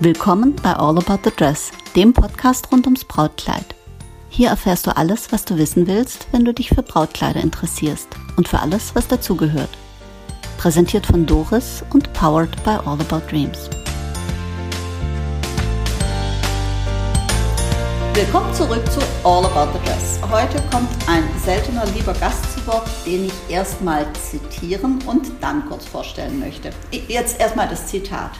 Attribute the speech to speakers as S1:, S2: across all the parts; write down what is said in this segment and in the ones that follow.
S1: Willkommen bei All About the Dress, dem Podcast rund ums Brautkleid. Hier erfährst du alles, was du wissen willst, wenn du dich für Brautkleider interessierst und für alles, was dazugehört. Präsentiert von Doris und powered by All About Dreams. Willkommen zurück zu All About the Dress. Heute kommt ein seltener lieber Gast zu Wort, den ich erstmal zitieren und dann kurz vorstellen möchte. Jetzt erstmal das Zitat.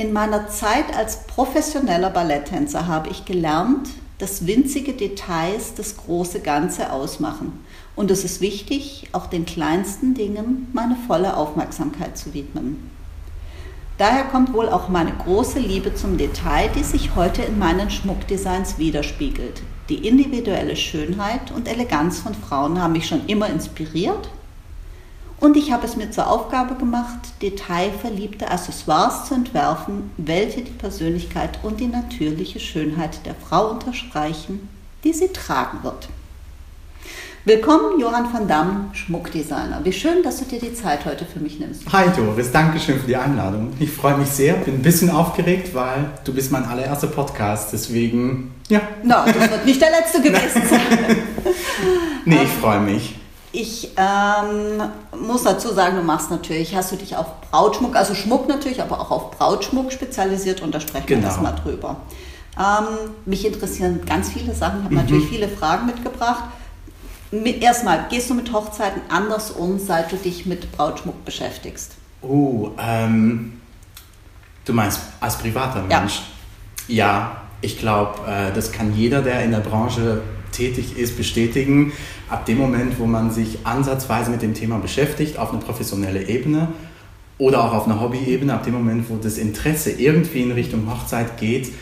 S1: In meiner Zeit als professioneller Balletttänzer habe ich gelernt, dass winzige Details das große Ganze ausmachen. Und es ist wichtig, auch den kleinsten Dingen meine volle Aufmerksamkeit zu widmen. Daher kommt wohl auch meine große Liebe zum Detail, die sich heute in meinen Schmuckdesigns widerspiegelt. Die individuelle Schönheit und Eleganz von Frauen haben mich schon immer inspiriert und ich habe es mir zur Aufgabe gemacht, detailverliebte Accessoires zu entwerfen, welche die Persönlichkeit und die natürliche Schönheit der Frau unterstreichen, die sie tragen wird. Willkommen, Johann van Damme, Schmuckdesigner. Wie schön, dass du dir die Zeit heute für mich nimmst.
S2: Hi Doris, danke schön für die Einladung. Ich freue mich sehr, bin ein bisschen aufgeregt, weil du bist mein allererster Podcast, deswegen, ja.
S1: Na, no, das wird nicht der letzte gewesen sein.
S2: nee, ich freue mich.
S1: Ich ähm, muss dazu sagen, du machst natürlich, hast du dich auf Brautschmuck, also Schmuck natürlich, aber auch auf Brautschmuck spezialisiert und da sprechen genau. wir das mal drüber. Ähm, mich interessieren ganz viele Sachen, ich habe mhm. natürlich viele Fragen mitgebracht. Erstmal, gehst du mit Hochzeiten anders um, seit du dich mit Brautschmuck beschäftigst?
S2: Oh, ähm, du meinst als privater Mensch? Ja, ja ich glaube, äh, das kann jeder, der in der Branche tätig ist, bestätigen. Ab dem Moment, wo man sich ansatzweise mit dem Thema beschäftigt, auf eine professionelle Ebene oder auch auf einer Hobby-Ebene, ab dem Moment, wo das Interesse irgendwie in Richtung Hochzeit geht,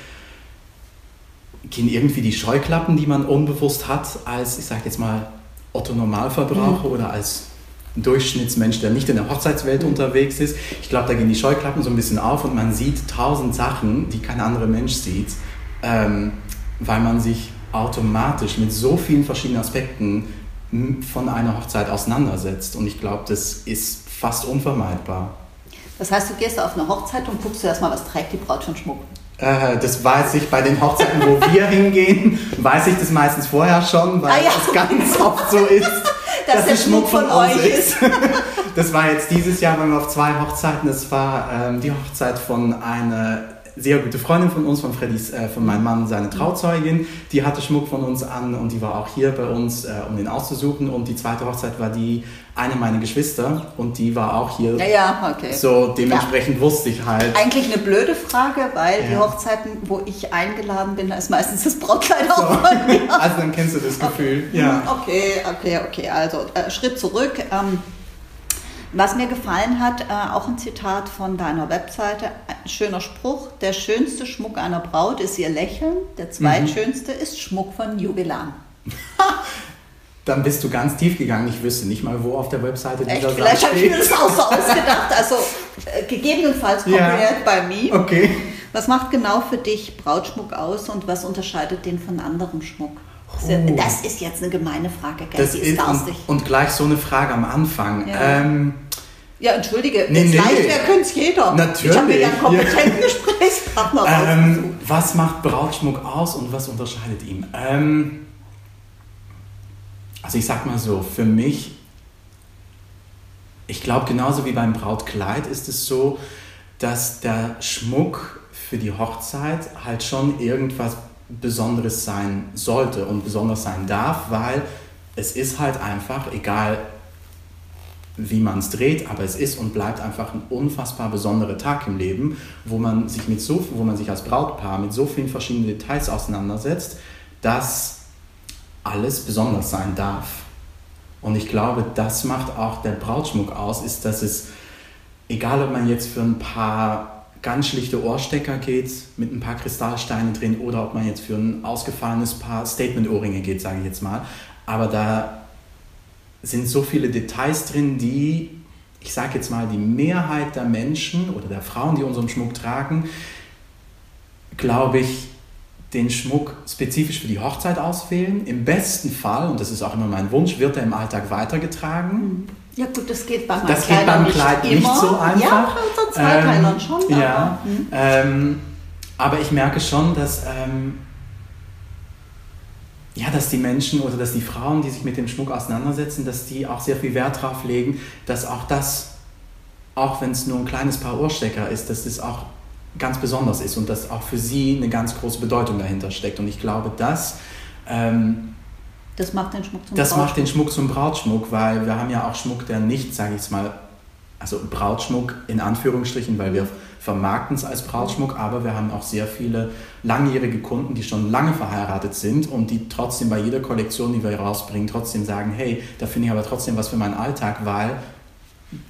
S2: gehen irgendwie die Scheuklappen, die man unbewusst hat, als, ich sage jetzt mal, Otto-Normalverbraucher mhm. oder als Durchschnittsmensch, der nicht in der Hochzeitswelt mhm. unterwegs ist. Ich glaube, da gehen die Scheuklappen so ein bisschen auf und man sieht tausend Sachen, die kein anderer Mensch sieht, ähm, weil man sich automatisch mit so vielen verschiedenen Aspekten von einer Hochzeit auseinandersetzt. Und ich glaube, das ist fast unvermeidbar.
S1: Das heißt, du gehst auf eine Hochzeit und guckst zuerst mal, was trägt die Braut für Schmuck?
S2: Äh, das weiß ich bei den Hochzeiten, wo wir hingehen, weiß ich das meistens vorher schon, weil ah, ja. es ganz oft so ist, dass, dass der Schmuck von, von euch ist. das war jetzt dieses Jahr, waren wir auf zwei Hochzeiten. Das war ähm, die Hochzeit von einer sehr gute Freundin von uns, von Freddys, äh, von meinem Mann, seine Trauzeugin, die hatte Schmuck von uns an und die war auch hier bei uns, äh, um den auszusuchen. Und die zweite Hochzeit war die eine meiner Geschwister und die war auch hier.
S1: Ja, ja okay.
S2: So dementsprechend ja. wusste ich halt.
S1: Eigentlich eine blöde Frage, weil ja. die Hochzeiten, wo ich eingeladen bin, da ist meistens das Brautkleid auch so. von mir.
S2: Also dann kennst du das Gefühl.
S1: Okay. Ja. Okay, okay, okay. Also äh, Schritt zurück. Ähm, was mir gefallen hat, äh, auch ein Zitat von deiner Webseite, ein schöner Spruch, der schönste Schmuck einer Braut ist ihr Lächeln, der zweitschönste mhm. ist Schmuck von Jubilan.
S2: Dann bist du ganz tief gegangen. Ich wüsste nicht mal, wo auf der Webseite
S1: dieser Echt? Vielleicht habe ich mir das auch so ausgedacht. Also äh, gegebenenfalls copyright ja. bei mir.
S2: Okay.
S1: Was macht genau für dich Brautschmuck aus und was unterscheidet den von anderem Schmuck? Oh. Das ist jetzt eine gemeine Frage,
S2: gell? Das ist, und, und, gleich so eine Frage am Anfang.
S1: Ja. Ähm, ja, entschuldige, nee, nee. leicht wäre, könnte es jeder.
S2: Natürlich. Ich
S1: habe ja einen kompetenten. Gesprächspartner
S2: ähm, Was macht Brautschmuck aus und was unterscheidet ihn? Ähm, also ich sag mal so, für mich, ich glaube genauso wie beim Brautkleid ist es so, dass der Schmuck für die Hochzeit halt schon irgendwas Besonderes sein sollte und besonders sein darf, weil es ist halt einfach, egal wie man es dreht, aber es ist und bleibt einfach ein unfassbar besonderer Tag im Leben, wo man sich mit so, wo man sich als Brautpaar mit so vielen verschiedenen Details auseinandersetzt, dass alles besonders sein darf. Und ich glaube, das macht auch der Brautschmuck aus, ist, dass es, egal ob man jetzt für ein paar ganz schlichte Ohrstecker geht mit ein paar Kristallsteinen drin oder ob man jetzt für ein ausgefallenes Paar Statement-Ohrringe geht, sage ich jetzt mal, aber da sind so viele Details drin, die, ich sage jetzt mal, die Mehrheit der Menschen oder der Frauen, die unseren Schmuck tragen, glaube ich, den Schmuck spezifisch für die Hochzeit auswählen. Im besten Fall, und das ist auch immer mein Wunsch, wird er im Alltag weitergetragen.
S1: Ja gut, das geht beim
S2: das geht beim Kleid nicht, nicht, so einfach.
S1: Ja, bei unseren Zweiteilern ähm, schon.
S2: Ja, mhm. ähm, aber ich merke schon, dass, ähm, ja, dass die Menschen oder dass die Frauen, die sich mit dem Schmuck auseinandersetzen, dass die auch sehr viel Wert darauf legen, dass auch das, auch wenn es nur ein kleines Paar Ohrstecker ist, dass das auch ganz besonders ist und dass auch für sie eine ganz große Bedeutung dahinter steckt. Und ich glaube, dass ähm,
S1: das macht den Schmuck zum
S2: Das
S1: Brautschmuck.
S2: macht den Schmuck zum Brautschmuck, weil wir haben ja auch Schmuck, der nicht, sage ich jetzt mal, also Brautschmuck in Anführungsstrichen, weil wir vermarkten es als Brautschmuck, aber wir haben auch sehr viele langjährige Kunden, die schon lange verheiratet sind und die trotzdem bei jeder Kollektion, die wir rausbringen, trotzdem sagen, hey, da finde ich aber trotzdem was für meinen Alltag, weil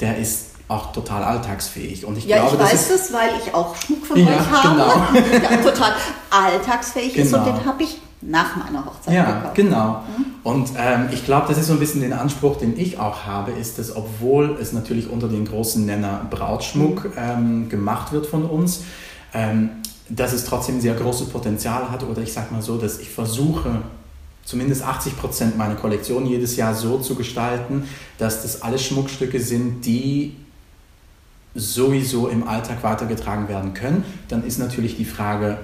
S2: der ist auch total alltagsfähig. Und ich
S1: ja,
S2: glaube,
S1: ich
S2: das
S1: weiß es, weil ich auch Schmuck von
S2: Ja,
S1: euch habe,
S2: genau.
S1: der total alltagsfähig ist und
S2: Genau.
S1: den habe ich nach meiner Hochzeit
S2: Ja,
S1: gekauft.
S2: genau. Und ähm, ich glaube, das ist so ein bisschen den Anspruch, den ich auch habe, ist, dass obwohl es natürlich unter den großen Nenner Brautschmuck ähm, gemacht wird von uns, ähm, dass es trotzdem sehr großes Potenzial hat oder ich sag mal so, dass ich versuche, zumindest 80 Prozent meiner Kollektion jedes Jahr so zu gestalten, dass das alles Schmuckstücke sind, die sowieso im Alltag weitergetragen werden können. Dann ist natürlich die Frage,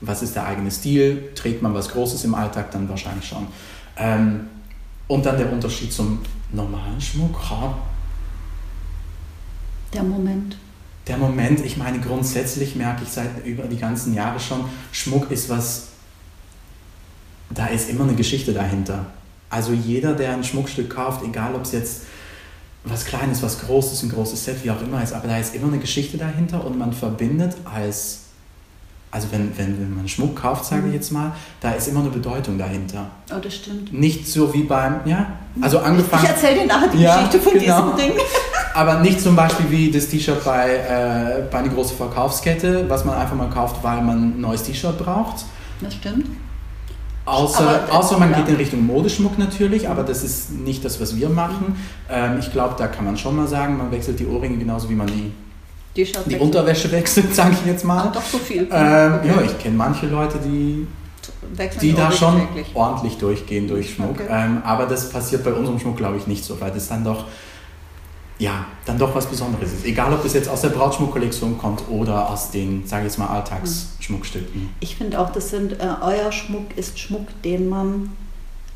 S2: was ist der eigene Stil? Trägt man was Großes im Alltag? Dann wahrscheinlich schon. Ähm, und dann der Unterschied zum normalen Schmuck.
S1: Der Moment.
S2: der Moment, ich meine, grundsätzlich merke ich seit über die ganzen Jahre schon, Schmuck ist was, da ist immer eine Geschichte dahinter. Also jeder, der ein Schmuckstück kauft, egal ob es jetzt was Kleines, was Großes, ein großes Set, wie auch immer ist, aber da ist immer eine Geschichte dahinter und man verbindet als, also wenn, wenn, wenn man Schmuck kauft, sage ich jetzt mal, da ist immer eine Bedeutung dahinter.
S1: Oh, das stimmt.
S2: Nicht so wie beim, ja, also
S1: Ich
S2: angefangen,
S1: erzähle dir nachher die
S2: Ja,
S1: Geschichte von
S2: genau.
S1: diesem Ding.
S2: aber nicht zum Beispiel wie das T-Shirt bei, äh, bei einer großen Verkaufskette, was man einfach mal kauft, weil man ein neues T-Shirt braucht.
S1: Das stimmt.
S2: Außer,
S1: Aber, äh,
S2: außer man
S1: ja.
S2: geht in Richtung Modeschmuck natürlich, aber das ist nicht das, was wir machen. Ähm, ich glaube, da kann man schon mal sagen, man wechselt die Ohrringe genauso wie man die,
S1: Die,
S2: die. Unterwäsche wechselt, sage ich jetzt mal.
S1: doch so viel.
S2: Ähm,
S1: Okay.
S2: Ja, ich kenne manche Leute, die,
S1: Wechseln
S2: die da schon
S1: täglich.
S2: ordentlich durchgehen durch Schmuck.
S1: Okay.
S2: Ähm, aber das passiert bei unserem Schmuck, glaube ich, nicht so, weil das dann doch, ja, dann doch was Besonderes ist. Egal, ob das jetzt aus der Brautschmuckkollektion kommt oder aus den, sage ich jetzt mal, Alltagsschmuckstücken.
S1: Ich finde auch, das sind, äh, euer Schmuck ist Schmuck, den man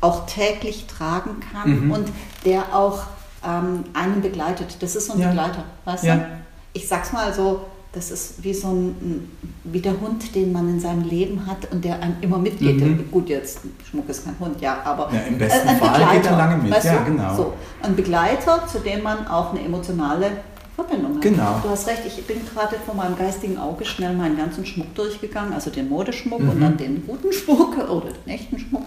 S1: auch täglich tragen kann
S2: Mhm.
S1: und der auch ähm, einen begleitet. Das ist so ein
S2: Ja.
S1: Begleiter, weißt
S2: Ja.
S1: du? Ich sag's mal so, das ist wie so ein, wie der Hund, den man in seinem Leben hat und der einem immer mitgeht.
S2: Mhm.
S1: Gut, jetzt Schmuck ist kein Hund, ja, aber
S2: Ja, im besten
S1: ein
S2: Fall geht er lange mit.
S1: weißt
S2: Ja,
S1: du?
S2: genau.
S1: So, ein Begleiter, zu dem man auch eine emotionale Verbindung hat.
S2: Genau.
S1: Du hast recht, ich bin gerade vor meinem geistigen Auge schnell meinen ganzen Schmuck durchgegangen, also den Modeschmuck und
S2: Mhm.
S1: dann den guten Schmuck oder den echten Schmuck.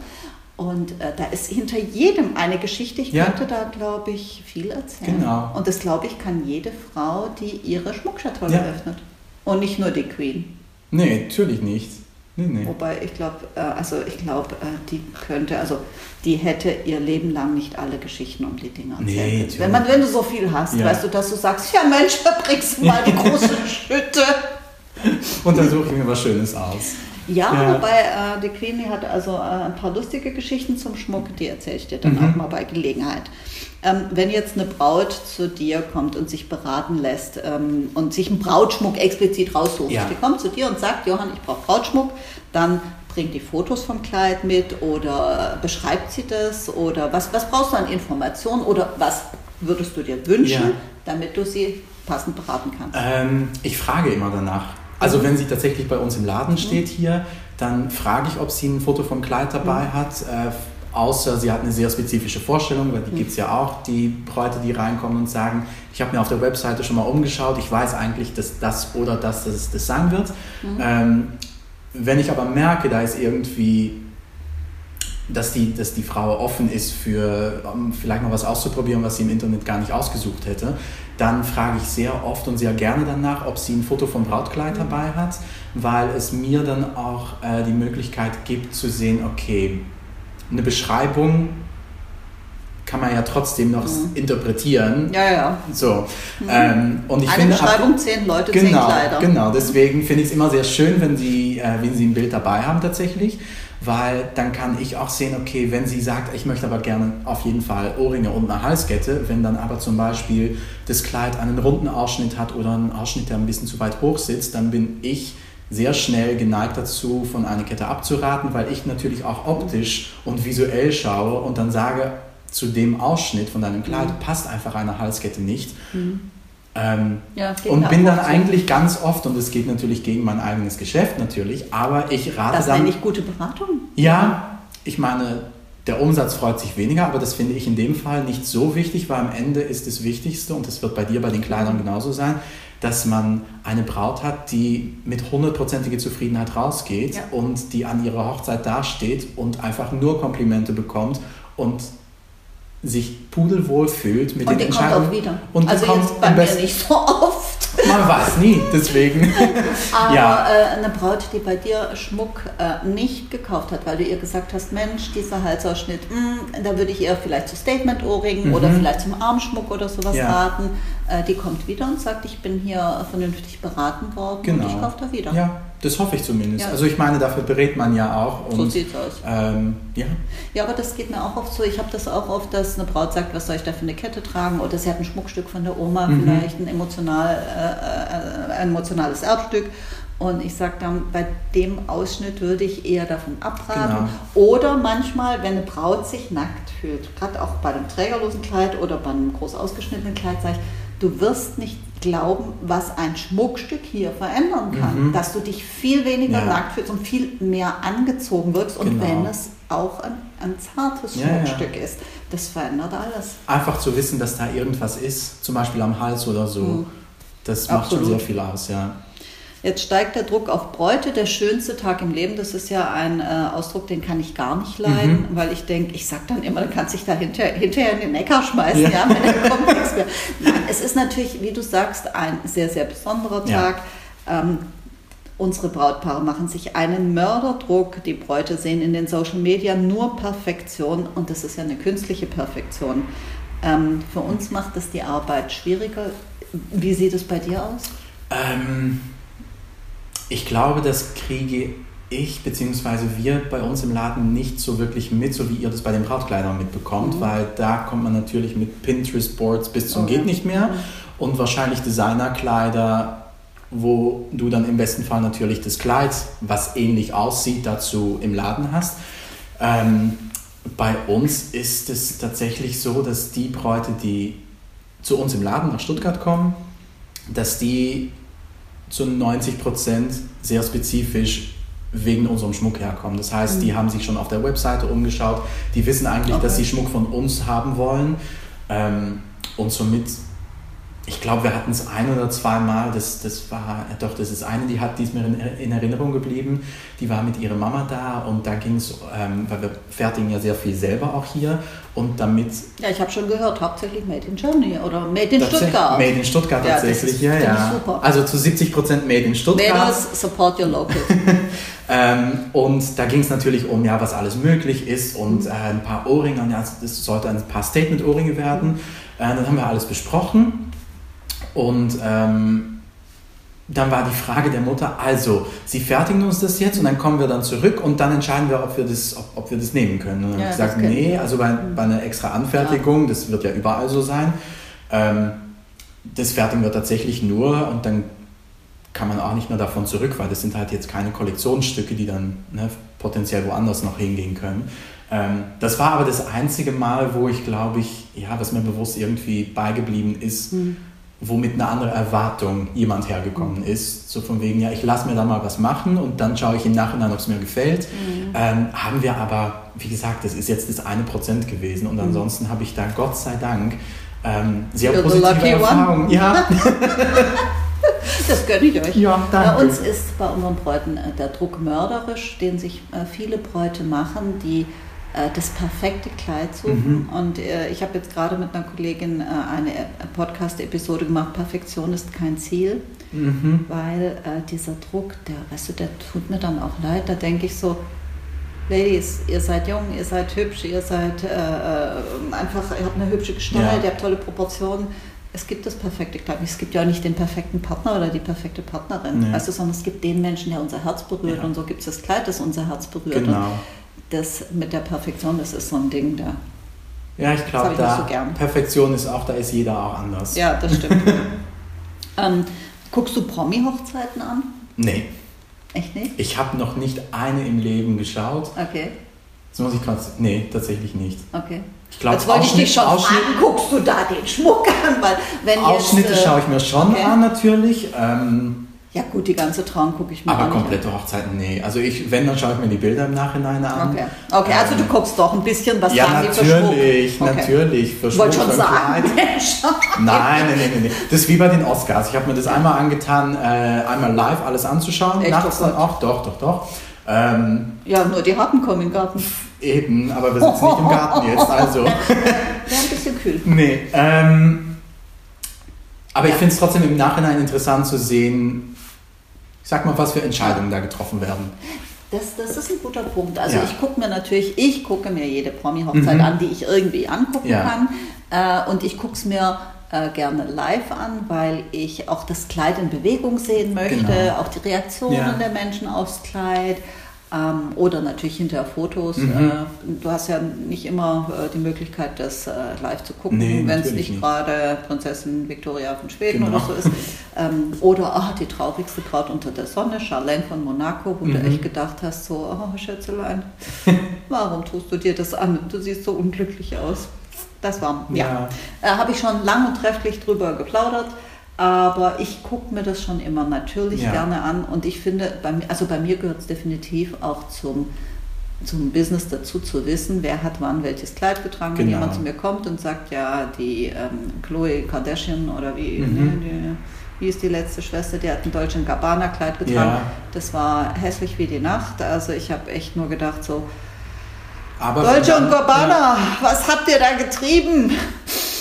S1: Und äh, da ist hinter jedem eine Geschichte. Ich
S2: Ja.
S1: könnte da, glaube ich, viel erzählen.
S2: Genau.
S1: Und das, glaube ich, kann jede Frau, die ihre Schmuckschatulle
S2: Ja.
S1: öffnet. Und nicht nur die Queen.
S2: Nee, natürlich nicht. Nee, nee.
S1: Wobei ich glaube, äh, also ich glaube, äh, die könnte, also die hätte ihr Leben lang nicht alle Geschichten um die Dinge erzählen
S2: Nee.
S1: Wenn, man, wenn du so viel hast,
S2: Ja.
S1: weißt du, dass du sagst, ja Mensch, da bringst du mal die große Schütte.
S2: Und dann suche ich mir was Schönes aus.
S1: Ja,
S2: Ja.
S1: wobei äh, die Queen die hat also äh, ein paar lustige Geschichten zum Schmuck, die erzähle ich dir dann
S2: Mhm.
S1: auch mal bei Gelegenheit. Ähm, wenn jetzt eine Braut zu dir kommt und sich beraten lässt ähm, und sich einen Brautschmuck explizit raussucht,
S2: Ja.
S1: die kommt zu dir und sagt, Johann, ich brauche Brautschmuck, dann bringt die Fotos vom Kleid mit oder beschreibt sie das oder was, was brauchst du an Informationen oder was würdest du dir wünschen,
S2: Ja.
S1: damit du sie passend beraten kannst?
S2: Ähm, ich frage immer danach. Also wenn sie tatsächlich bei uns im Laden steht hier, dann frage ich, ob sie ein Foto vom Kleid dabei hat. Äh, außer sie hat eine sehr spezifische Vorstellung, weil die gibt es ja auch, die Bräute, die reinkommen und sagen, ich habe mir auf der Webseite schon mal umgeschaut, ich weiß eigentlich, dass das oder das das, das sein wird. Ähm, wenn ich aber merke, da ist irgendwie dass die, dass die Frau offen ist für um vielleicht mal was auszuprobieren, was sie im Internet gar nicht ausgesucht hätte, dann frage ich sehr oft und sehr gerne danach, ob sie ein Foto vom Brautkleid dabei hat, weil es mir dann auch äh, die Möglichkeit gibt zu sehen, okay, eine Beschreibung kann man ja trotzdem noch interpretieren.
S1: Ja, ja.
S2: So. Ähm, und ich
S1: Eine
S2: finde,
S1: Beschreibung, zehn Leute, zehn
S2: Genau,
S1: Kleider.
S2: genau. Deswegen finde ich es immer sehr schön, wenn Sie, äh, wenn Sie ein Bild dabei haben tatsächlich, weil dann kann ich auch sehen, okay, wenn sie sagt, ich möchte aber gerne auf jeden Fall Ohrringe und eine Halskette, wenn dann aber zum Beispiel das Kleid einen runden Ausschnitt hat oder einen Ausschnitt, der ein bisschen zu weit hoch sitzt, dann bin ich sehr schnell geneigt dazu, von einer Kette abzuraten, weil ich natürlich auch optisch und visuell schaue und dann sage, zu dem Ausschnitt von deinem Kleid mhm. passt einfach eine Halskette nicht. Mhm. Ähm, ja, und bin dann eigentlich ganz oft, und es geht natürlich gegen mein eigenes Geschäft natürlich, aber ich rate
S1: das
S2: dann...
S1: Das ist gute Beratung.
S2: Ja, ich meine, der Umsatz freut sich weniger, aber das finde ich in dem Fall nicht so wichtig, weil am Ende ist das Wichtigste, und das wird bei dir bei den Kleidern genauso sein, dass man eine Braut hat, die mit hundertprozentiger Zufriedenheit rausgeht ja. und die an ihrer Hochzeit dasteht und einfach nur Komplimente bekommt und sich pudelwohl fühlt mit
S1: und
S2: den
S1: Entscheidungen.
S2: Kommt
S1: auch wieder.
S2: Und
S1: also
S2: kommt
S1: jetzt bei mir nicht so oft.
S2: Man weiß nie, deswegen.
S1: Aber ja. äh, eine Braut, die bei dir Schmuck äh, nicht gekauft hat, weil du ihr gesagt hast, Mensch, dieser Halsausschnitt, mh, hm, da würde ich eher vielleicht zu Statement-Ohrringen mhm. oder vielleicht zum Armschmuck oder sowas ja. raten. Äh, die kommt wieder und sagt, ich bin hier vernünftig beraten worden genau. und ich kaufe da wieder.
S2: Ja, das hoffe ich zumindest. Ja. Also ich meine, dafür berät man ja auch.
S1: Und, so sieht es aus.
S2: Ähm, ja.
S1: ja, aber das geht mir auch oft so. Ich habe das auch oft, dass eine Braut sagt, was soll ich da für eine Kette tragen? Oder sie hat ein Schmuckstück von der Oma, mhm. vielleicht ein, emotional, äh, äh ein emotionales Erbstück. Und ich sage dann, bei dem Ausschnitt würde ich eher davon abraten. Genau. Oder manchmal, wenn eine Braut sich nackt fühlt, gerade auch bei einem trägerlosen Kleid oder bei einem groß ausgeschnittenen Kleid, sage ich, du wirst nicht glauben, was ein Schmuckstück hier verändern kann. Mhm. Dass du dich viel weniger ja. nackt fühlst und viel mehr angezogen wirkst. Und genau. wenn es auch ein, ein zartes ja, Schmuckstück ja. ist, das verändert alles.
S2: Einfach zu wissen, dass da irgendwas ist, zum Beispiel am Hals oder so, mhm. das macht Absolut. schon sehr viel aus, ja.
S1: Jetzt steigt der Druck auf Bräute, der schönste Tag im Leben. Das ist ja ein äh, Ausdruck, den kann ich gar nicht leiden, mhm. weil ich denke, ich sage dann immer, du kannst dich da hinter, hinterher in den Neckar schmeißen, ja, ja wenn kommt nichts mehr. Nein, es ist natürlich, wie du sagst, ein sehr, sehr besonderer Tag. Ja. Ähm, Unsere Brautpaare machen sich einen Mörderdruck. Die Bräute sehen in den Social Media nur Perfektion und das ist ja eine künstliche Perfektion. Ähm, für uns macht das die Arbeit schwieriger. Wie sieht es bei dir aus?
S2: Ähm, ich glaube, das kriege ich bzw. wir bei uns im Laden nicht so wirklich mit, so wie ihr das bei den Brautkleidern mitbekommt, mhm. weil da kommt man natürlich mit Pinterest-Boards bis zum okay. geht nicht mehr mhm. und wahrscheinlich Designerkleider, wo du dann im besten Fall natürlich das Kleid, was ähnlich aussieht, dazu im Laden hast. Ähm, bei uns ist es tatsächlich so, dass die Bräute, die zu uns im Laden nach Stuttgart kommen, dass die zu 90 Prozent sehr spezifisch wegen unserem Schmuck herkommen. Das heißt, mhm. die haben sich schon auf der Webseite umgeschaut, die wissen eigentlich, okay. dass sie Schmuck von uns haben wollen ähm, und somit ich glaube, wir hatten es ein oder zweimal, das, das war, doch, das ist eine, die hat, die ist mir in, in Erinnerung geblieben, die war mit ihrer Mama da und da ging es, ähm, weil wir fertigen ja sehr viel selber auch hier und damit...
S1: Ja, ich habe schon gehört, hauptsächlich Made in Germany oder Made in Stuttgart.
S2: Made in Stuttgart ja, tatsächlich, ja, ja. Super. Also zu 70 Prozent Made in Stuttgart.
S1: Mädels, support your local.
S2: ähm, und da ging es natürlich um, ja, was alles möglich ist und äh, ein paar Ohrringe, ja, das sollte ein paar Statement-Ohrringe werden. Äh, dann haben wir alles besprochen und ähm, dann war die Frage der Mutter, also, sie fertigen uns das jetzt und dann kommen wir dann zurück und dann entscheiden wir, ob wir das, ob, ob wir das nehmen können. Und dann ja, habe ich gesagt, nee, also bei, bei einer extra Anfertigung, ja. das wird ja überall so sein, ähm, das fertigen wir tatsächlich nur und dann kann man auch nicht mehr davon zurück, weil das sind halt jetzt keine Kollektionsstücke, die dann ne, potenziell woanders noch hingehen können. Ähm, das war aber das einzige Mal, wo ich glaube ich, ja, was mir bewusst irgendwie beigeblieben ist, mhm womit eine andere Erwartung jemand hergekommen mhm. ist. So von wegen, ja, ich lasse mir da mal was machen und dann schaue ich im Nachhinein, ob es mir gefällt. Mhm. Ähm, haben wir aber, wie gesagt, das ist jetzt das eine Prozent gewesen und mhm. ansonsten habe ich da Gott sei Dank ähm, sehr You're positive Erfahrungen. Ja.
S1: Das gönne ich euch.
S2: Ja,
S1: danke. Bei uns ist bei unseren Bräuten äh, der Druck mörderisch, den sich äh, viele Bräute machen, die das perfekte Kleid suchen. Mhm. Und äh, ich habe jetzt gerade mit einer Kollegin äh, eine Podcast-Episode gemacht, Perfektion ist kein Ziel, mhm. weil äh, dieser Druck, der, weißt du, der tut mir dann auch leid. Da denke ich so, Ladies, ihr seid jung, ihr seid hübsch, ihr seid äh, äh, einfach, ihr habt eine hübsche Gestalt, ja. ihr habt tolle Proportionen. Es gibt das perfekte Kleid. Es gibt ja auch nicht den perfekten Partner oder die perfekte Partnerin, nee. weißt du, sondern es gibt den Menschen, der unser Herz berührt. Ja. Und so gibt es das Kleid, das unser Herz berührt.
S2: Genau. Und
S1: das mit der Perfektion, das ist so ein Ding da.
S2: Ja, ich glaube, da so Perfektion ist auch, da ist jeder auch anders.
S1: Ja, das stimmt. ähm, guckst du Promi-Hochzeiten an?
S2: Nee.
S1: Echt nicht?
S2: Ich habe noch nicht eine im Leben geschaut.
S1: Okay.
S2: Das muss ich gerade. Nee, tatsächlich nicht.
S1: Okay.
S2: Ich glaube,
S1: Jetzt wollte ich dich schon
S2: Ausschnitt,
S1: fragen, guckst du da den Schmuck an? Weil wenn
S2: Ausschnitte
S1: jetzt, äh,
S2: schaue ich mir schon
S1: okay.
S2: an, natürlich. Ähm,
S1: Ja gut, die ganze Traum gucke ich mir
S2: aber
S1: auch nicht
S2: komplette Hochzeiten, nee. Also ich, wenn, dann schaue ich mir die Bilder im Nachhinein an.
S1: an. Okay, okay also
S2: Ähm,
S1: du guckst doch ein bisschen, was
S2: Ja,
S1: haben die für Schmuck?
S2: natürlich,
S1: Okay.
S2: natürlich.
S1: Ich wollte schon sagen.
S2: Nein, nein, nein, nein. Das ist wie bei den Oscars. Ich habe mir das einmal angetan, äh, einmal live alles anzuschauen.
S1: Echt?
S2: Nachts
S1: Oh
S2: dann auch, doch, doch, doch. Ähm,
S1: Ja, nur die Harten kommen in den Garten.
S2: eben, aber wir sitzen nicht im Garten jetzt, also.
S1: Wäre ein bisschen kühl.
S2: Nee, ähm, aber ich finde es trotzdem im Nachhinein interessant zu sehen, ich sag mal, was für Entscheidungen da getroffen werden.
S1: Das, das ist ein guter Punkt. Also
S2: Ja.
S1: ich gucke mir natürlich, ich gucke mir jede Promi-Hochzeit
S2: Mhm.
S1: an, die ich irgendwie angucken
S2: Ja.
S1: kann. Äh, und ich gucke es mir äh, gerne live an, weil ich auch das Kleid in Bewegung sehen möchte,
S2: Genau.
S1: auch die Reaktionen
S2: Ja.
S1: der Menschen aufs Kleid. Ähm, oder natürlich hinterher Fotos.
S2: Mhm.
S1: Äh, du hast ja nicht immer äh, die Möglichkeit, das äh, live zu gucken,
S2: Nee,
S1: wenn es nicht gerade Prinzessin Victoria von Schweden
S2: Genau.
S1: oder so ist. Ähm, oder ah, die traurigste Braut unter der Sonne, Charlene von Monaco, wo du
S2: Mhm.
S1: echt gedacht hast, so, oh Schätzelein, warum tust du dir das an? Du siehst so unglücklich aus. Das war, ja. Äh, Habe ich schon lang und trefflich drüber geplaudert, aber ich gucke mir das schon immer natürlich
S2: Ja.
S1: gerne an und ich finde, bei mir, also bei mir gehört es definitiv auch zum, zum Business dazu zu wissen, wer hat wann welches Kleid getragen. Wenn
S2: Genau.
S1: jemand zu mir kommt und sagt, ja, die ähm, Chloe Kardashian oder wie,
S2: Mhm.
S1: ne, die, wie ist die letzte Schwester, die hat ein Dolce Gabbana Kleid getragen.
S2: Ja.
S1: Das war hässlich wie die Nacht. Also ich habe echt nur gedacht so,
S2: Aber dann-
S1: und Gabbana, was habt ihr da getrieben?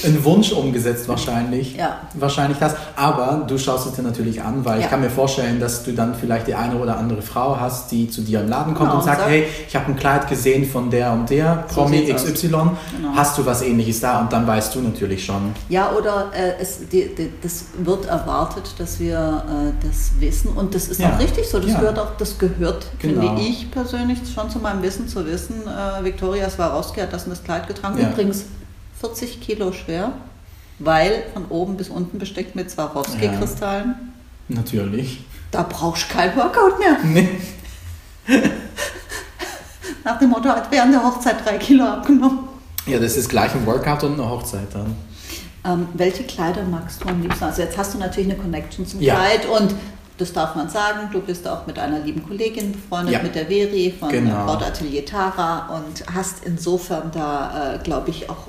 S2: Ein Wunsch umgesetzt wahrscheinlich.
S1: Ja.
S2: Wahrscheinlich das. Aber du schaust es dir natürlich an, weil
S1: Ja.
S2: ich kann mir vorstellen, dass du dann vielleicht die eine oder andere Frau hast, die zu dir im Laden kommt
S1: Genau,
S2: und sagt,
S1: sagt-
S2: hey, ich habe ein Kleid gesehen von der und der,
S1: So
S2: Promi. XY,
S1: Genau.
S2: hast du was ähnliches da? Und dann weißt du natürlich schon.
S1: Ja, oder äh, es, die, die, das wird erwartet, dass wir äh, das wissen und das ist
S2: Ja.
S1: auch richtig so. Das
S2: Ja.
S1: gehört auch, das gehört,
S2: Genau.
S1: finde ich persönlich, schon zu meinem Wissen zu wissen. Äh, Viktoria Swarovski hat das in das Kleid getragen. Übrigens 40 Kilo schwer, weil von oben bis unten besteckt mit Swarovski-Kristallen.
S2: Natürlich.
S1: Da brauchst du kein Workout mehr.
S2: Nee.
S1: Nach dem Motto, hat während der Hochzeit drei Kilo abgenommen.
S2: Ja, das ist gleich ein Workout und eine Hochzeit dann.
S1: Ähm, welche Kleider magst du am liebsten? Also jetzt hast du natürlich eine Connection zum
S2: Ja.
S1: Kleid und das darf man sagen, du bist auch mit einer lieben Kollegin befreundet,
S2: Ja.
S1: mit der Veri von
S2: Genau.
S1: Brautatelier Tara und hast insofern da, äh, glaube ich, auch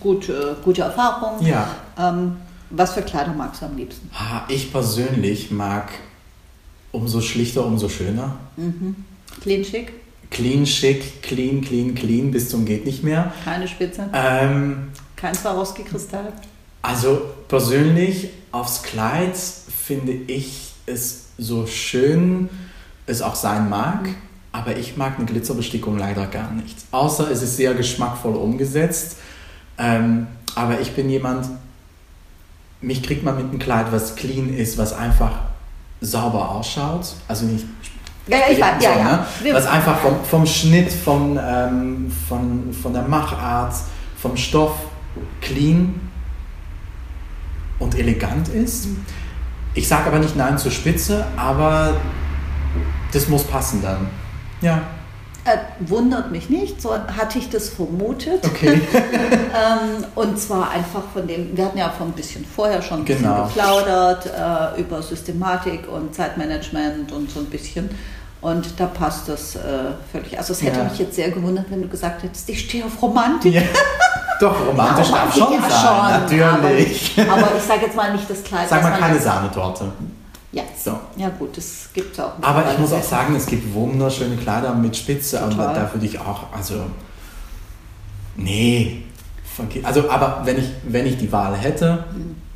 S1: gut, äh, gute Erfahrungen.
S2: Ja.
S1: Ähm, was für Kleider magst du am liebsten?
S2: Ich persönlich mag umso schlichter, umso schöner.
S1: Clean schick,
S2: Clean, schick, clean, clean, clean, bis zum geht nicht mehr.
S1: keine Spitze,
S2: Ähm,
S1: kein Swarovski-Kristall.
S2: also persönlich aufs Kleid finde ich es so schön es auch sein mag, aber ich mag eine Glitzerbestickung leider gar nicht. Außer es ist sehr geschmackvoll umgesetzt. Ähm, aber ich bin jemand, mich kriegt man mit einem Kleid, was clean ist, was einfach sauber ausschaut. Also nicht
S1: Ja, ja, ich weiß,
S2: so,
S1: ja.
S2: Ne? Was einfach vom, vom Schnitt, vom, ähm, von, von der Machart, vom Stoff clean und elegant ist. Ich sage aber nicht Nein zur Spitze, aber das muss passen dann. Ja,
S1: Äh, wundert mich nicht, so hatte ich das vermutet.
S2: okay.
S1: Ähm, und zwar einfach von dem, wir hatten ja von ein bisschen vorher schon ein bisschen
S2: Genau.
S1: geplaudert äh, über Systematik und Zeitmanagement und so ein bisschen. Und da passt das äh, völlig. Also es hätte
S2: Ja.
S1: mich jetzt sehr gewundert, wenn du gesagt hättest, ich stehe auf Romantik.
S2: ja. Doch, romantisch
S1: Ja,
S2: darf schon
S1: ja,
S2: sein,
S1: schon,
S2: natürlich.
S1: Aber, aber ich sage jetzt mal nicht das Kleid.
S2: Sag mal keine Sahnetorte.
S1: Ja.
S2: So.
S1: ja gut, das gibt es auch.
S2: Aber ich muss auch sagen, es gibt wunderschöne Kleider mit Spitze, aber
S1: Total.
S2: da würde ich auch, also, nee. Also, aber wenn ich, wenn ich die Wahl hätte,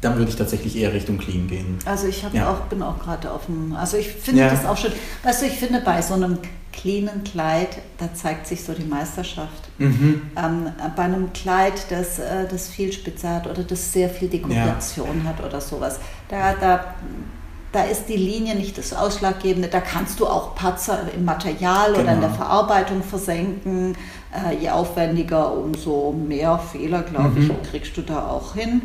S2: dann würde ich tatsächlich eher Richtung Clean gehen.
S1: Also ich
S2: Ja.
S1: auch, bin auch gerade auf dem, also ich finde
S2: Ja.
S1: das auch schön. Weißt du, ich finde bei so einem cleanen Kleid, da zeigt sich so die Meisterschaft.
S2: Mhm.
S1: Ähm, bei einem Kleid, das, äh, das viel Spitze hat oder das sehr viel Dekoration hat oder sowas, da, da, da ist die Linie nicht das Ausschlaggebende. Da kannst du auch Patzer im Material oder in
S2: Genau.
S1: der Verarbeitung versenken. Äh, je aufwendiger, umso mehr Fehler, glaube
S2: Mhm.
S1: ich, kriegst du da auch hin.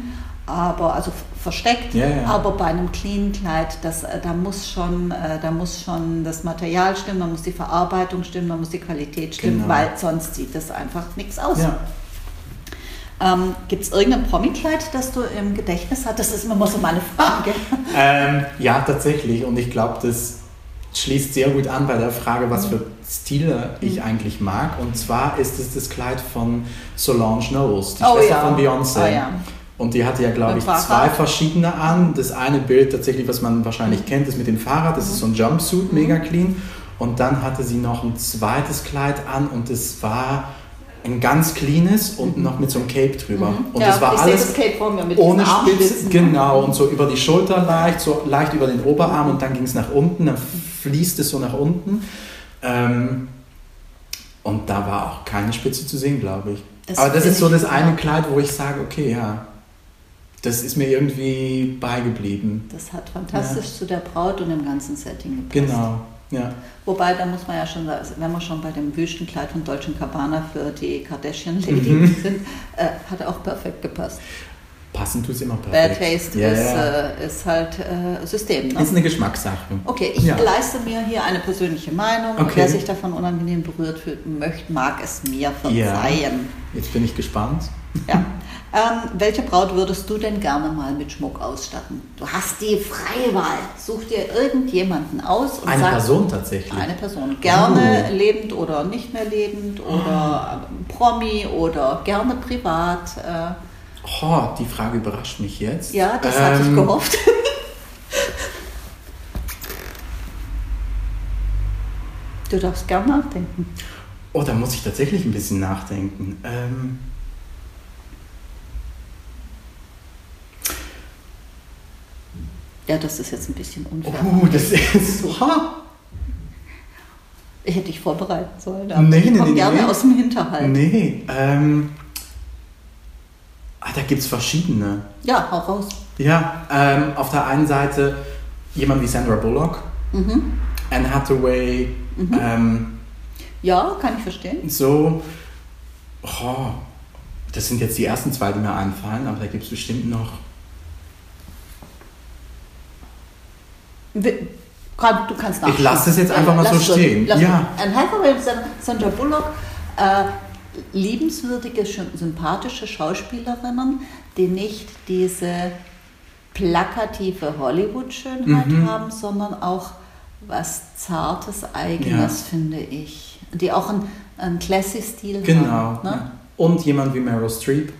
S1: aber also versteckt,
S2: Ja, ja.
S1: aber bei einem clean Kleid, das, äh, da muss schon, äh, da muss schon das Material stimmen, da muss die Verarbeitung stimmen, da muss die Qualität stimmen,
S2: Genau.
S1: weil sonst sieht das einfach nichts aus.
S2: Ja.
S1: Ähm, Gibt es irgendein Promi-Kleid, das du im Gedächtnis hast? Das ist immer so meine Frage.
S2: Ähm, ja, tatsächlich. Und ich glaube, das schließt sehr gut an bei der Frage, was für Stile ich eigentlich mag. Und zwar ist es das Kleid von Solange Knowles, die
S1: Oh
S2: Schwester
S1: ja.
S2: von Beyoncé.
S1: Oh ja.
S2: Und die hatte ja, glaube ich, zwei verschiedene an. Das eine Bild tatsächlich, was man wahrscheinlich kennt, ist mit dem Fahrrad. Das ist so ein Jumpsuit, mega clean. Und dann hatte sie noch ein zweites Kleid an und das war ein ganz cleanes und noch mit so einem Cape drüber. Und
S1: ja,
S2: das war
S1: ich
S2: alles
S1: das Cape vor mir mit
S2: ohne
S1: Armspitzen.
S2: genau, und so über die Schulter leicht, so leicht über den Oberarm und dann ging es nach unten, dann fließt es so nach unten. Ähm, und da war auch keine Spitze zu sehen, glaube ich.
S1: Das
S2: Aber das ist so das
S1: super.
S2: eine Kleid, wo ich sage, okay, ja, das ist mir irgendwie beigeblieben.
S1: Das hat fantastisch zu der Braut und dem ganzen Setting gepasst.
S2: Genau, ja.
S1: Wobei, da muss man ja schon sagen, wenn wir schon bei dem Wüstenkleid von Deutschen Cabana für die Kardashian-Lady
S2: Mhm.
S1: sind, äh, hat auch perfekt gepasst.
S2: Passend tut es immer
S1: Bad
S2: perfekt.
S1: Taste
S2: ja,
S1: ist,
S2: ja.
S1: Äh, ist halt äh, System. Ne?
S2: ist eine Geschmackssache.
S1: Okay, ich
S2: Ja.
S1: leiste mir hier eine persönliche Meinung.
S2: Okay.
S1: Wer sich davon unangenehm berührt fühlt, möchte, mag es mir verzeihen.
S2: Jetzt bin ich gespannt.
S1: Ja. Ähm, welche Braut würdest du denn gerne mal mit Schmuck ausstatten? Du hast die freie Wahl. Such dir irgendjemanden aus und
S2: Eine
S1: sag,
S2: Person tatsächlich.
S1: Eine Person. Gerne
S2: Oh.
S1: lebend oder nicht mehr lebend oder ähm, Promi oder gerne privat. Äh,
S2: Oh, die Frage überrascht mich jetzt.
S1: ja, das hatte ich
S2: Ähm,
S1: gehofft. du darfst gern nachdenken.
S2: Oh, da muss ich tatsächlich ein bisschen nachdenken. Ähm,
S1: Ja, das ist jetzt ein bisschen unfair.
S2: oh, das ist so. Ha.
S1: Ich hätte dich vorbereiten sollen. aber
S2: Nee,
S1: ich
S2: nee,
S1: komme
S2: nee,
S1: gerne
S2: nee.
S1: aus dem Hinterhalt.
S2: Nee, ähm, ah, da gibt es verschiedene.
S1: Ja, hau raus.
S2: Ja, ähm, auf der einen Seite jemand wie Sandra Bullock,
S1: Mhm.
S2: Anne Hathaway, ähm,
S1: Ja, kann ich verstehen.
S2: so. Oh, das sind jetzt die ersten zwei, die mir einfallen, aber da gibt es bestimmt noch.
S1: Wi- Kann, du kannst
S2: Ich lasse es jetzt einfach mal
S1: Lass
S2: so stehen.
S1: Lass
S2: Ja.
S1: Anne Hathaway und San- Sandra Bullock, äh, liebenswürdige, sympathische Schauspielerinnen, die nicht diese plakative Hollywood-Schönheit
S2: Mhm.
S1: haben, sondern auch was Zartes, Eigenes, finde ich. Die auch einen, einen classy Stil
S2: Genau.
S1: haben. Ne?
S2: Ja. Und jemand wie Meryl Streep.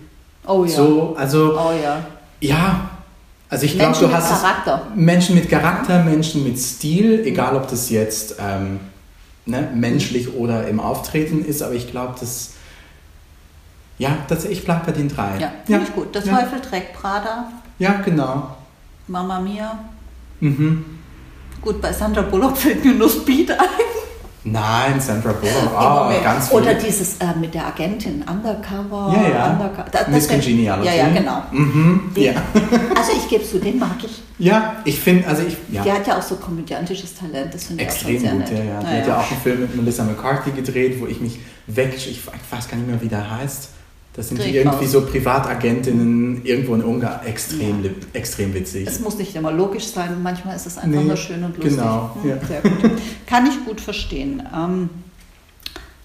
S1: Oh ja.
S2: So, also,
S1: Oh ja.
S2: ja. Also ich glaube,
S1: Menschen
S2: du
S1: mit
S2: hast. Menschen mit Charakter, Menschen mit Stil, egal ob das jetzt ähm, ne, menschlich oder im Auftreten ist, aber ich glaube, das. Ja, das, ich bleibe bei den drei.
S1: Ja, finde ich gut. Der
S2: ja.
S1: Teufel trägt Prada,
S2: Ja, genau.
S1: Mama Mia.
S2: Mhm.
S1: Gut, bei Sandra Bullock fällt mir nur Speed ein.
S2: Nein, Sandra Bullock.
S1: Moment.
S2: ganz viel.
S1: Oder dieses äh, mit der Agentin Undercover.
S2: Ja, ja.
S1: Undercover. Da-
S2: Miss Congeniality.
S1: Ja, ja, genau.
S2: Mhm.
S1: Den,
S2: Ja.
S1: Also ich gebe zu, den mag ich.
S2: ja, ich finde, also ich. Ja.
S1: Die hat ja auch so komödiantisches Talent, das finde ich auch
S2: Extrem
S1: schon sehr
S2: gut,
S1: nett.
S2: ja, ja. Die
S1: Ja,
S2: hat ja auch einen Film mit Melissa McCarthy gedreht, wo ich mich weg, ich weiß gar nicht mehr, wie der heißt. Das sind die irgendwie so Privatagentinnen irgendwo in Ungarn. Extrem,
S1: Ja.
S2: extrem witzig.
S1: Es muss nicht immer logisch sein, manchmal ist es einfach
S2: Nee,
S1: nur schön und lustig.
S2: genau,
S1: Hm,
S2: ja.
S1: Sehr gut. Kann ich gut verstehen. Ähm,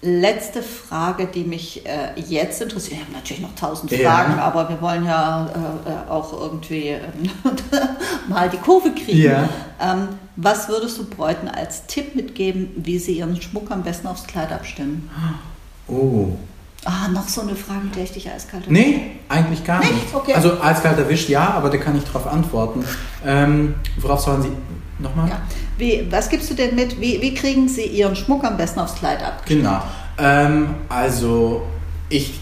S1: letzte Frage, die mich äh, jetzt interessiert. Ich habe natürlich noch tausend
S2: Ja.
S1: Fragen, aber wir wollen ja äh, äh, auch irgendwie ähm, mal die Kurve kriegen.
S2: Ja.
S1: Ähm, was würdest du Bräuten als Tipp mitgeben, wie sie ihren Schmuck am besten aufs Kleid abstimmen?
S2: Oh.
S1: Ah, noch so eine Frage, mit der ich dich eiskalt
S2: Nee, eigentlich gar
S1: Nicht?
S2: nicht.
S1: Okay.
S2: Also eiskalt erwischt, ja, aber da kann ich drauf antworten. Ähm, worauf sollen Sie. Nochmal?
S1: Ja. Wie, was gibst du denn mit? Wie, wie kriegen sie ihren Schmuck am besten aufs Kleid ab?
S2: Genau. Ähm, also, ich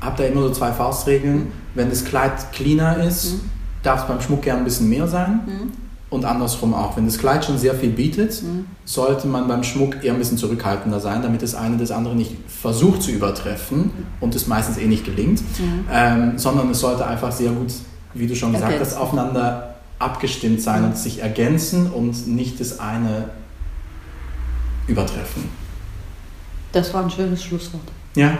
S2: habe da immer so zwei Faustregeln. Wenn das Kleid cleaner ist, darf es beim Schmuck gern ein bisschen mehr sein. Und andersrum auch. Wenn das Kleid schon sehr viel bietet, sollte man beim Schmuck eher ein bisschen zurückhaltender sein, damit das eine das andere nicht versucht zu übertreffen und es meistens eh nicht gelingt. Ähm, sondern es sollte einfach sehr gut, wie du schon gesagt hast,
S1: Ergänzen.
S2: aufeinander abgestimmt sein und sich ergänzen und nicht das eine übertreffen.
S1: Das war ein schönes Schlusswort.
S2: Ja,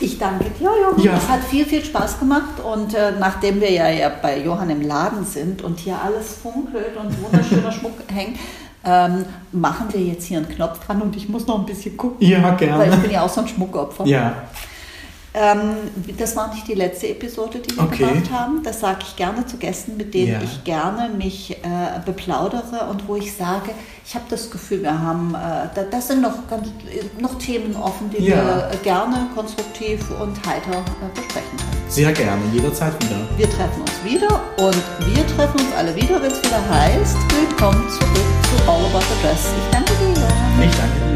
S1: Ich danke dir, Johann.
S2: Ja.
S1: Es hat viel, viel Spaß gemacht und äh, nachdem wir ja, ja bei Johann im Laden sind und hier alles funkelt und wunderschöner Schmuck hängt, ähm, machen wir jetzt hier einen Knopf dran und ich muss noch ein bisschen gucken,
S2: Ja,
S1: weil ich
S2: gerne.
S1: bin ja auch so ein Schmuckopfer.
S2: Ja,
S1: das war nicht die letzte Episode, die wir
S2: Okay.
S1: gemacht haben. Das sage ich gerne zu Gästen, mit denen
S2: Ja.
S1: ich gerne mich äh, beplaudere und wo ich sage, ich habe das Gefühl, wir haben, äh, da, das sind noch, ganz, noch Themen offen, die
S2: Ja.
S1: wir äh, gerne konstruktiv und heiter äh, besprechen können.
S2: sehr gerne, jederzeit wieder.
S1: Wir treffen uns wieder und wir treffen uns alle wieder, wenn es wieder heißt, willkommen zurück zu All About the Dress. Ich danke dir.
S2: Ich danke dir.